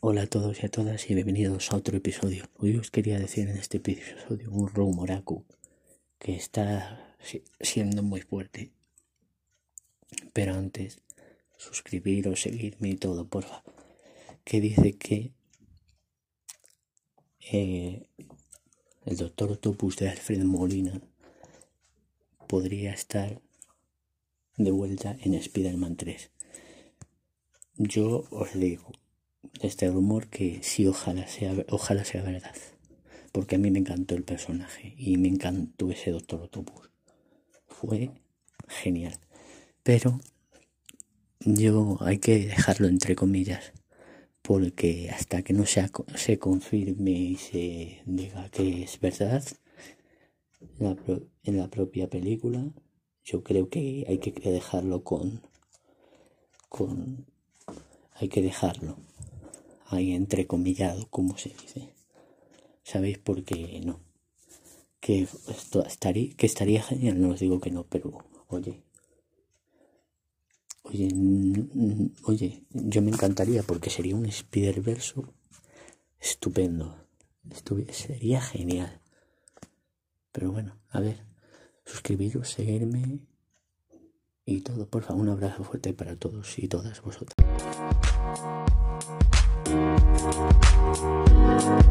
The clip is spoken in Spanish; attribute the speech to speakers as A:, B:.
A: Hola a todos y a todas y bienvenidos a otro episodio. Hoy os quería decir en este episodio un rumoraku que está siendo muy fuerte. Pero antes, suscribiros, seguirme y todo, porfa. Que dice que eh, el doctor Octopus de Alfred Molina podría estar de vuelta en Spider-Man 3. Yo os digo, este rumor que sí ojalá sea, ojalá sea verdad. Porque a mí me encantó el personaje y me encantó ese Doctor Octopus. Fue genial. Pero yo hay que dejarlo entre comillas. Porque hasta que no se, se confirme y se diga que es verdad en la propia película, yo creo que hay que dejarlo con, con hay que dejarlo ahí entrecomillado, como se dice. ¿Sabéis por qué no? Que estaría, que estaría genial, no os digo que no, pero oye. Oye, oye, yo me encantaría porque sería un Spider verso estupendo. sería genial. Pero bueno, a ver, suscribiros, seguirme y todo. Por favor, un abrazo fuerte para todos y todas vosotras. Thank you.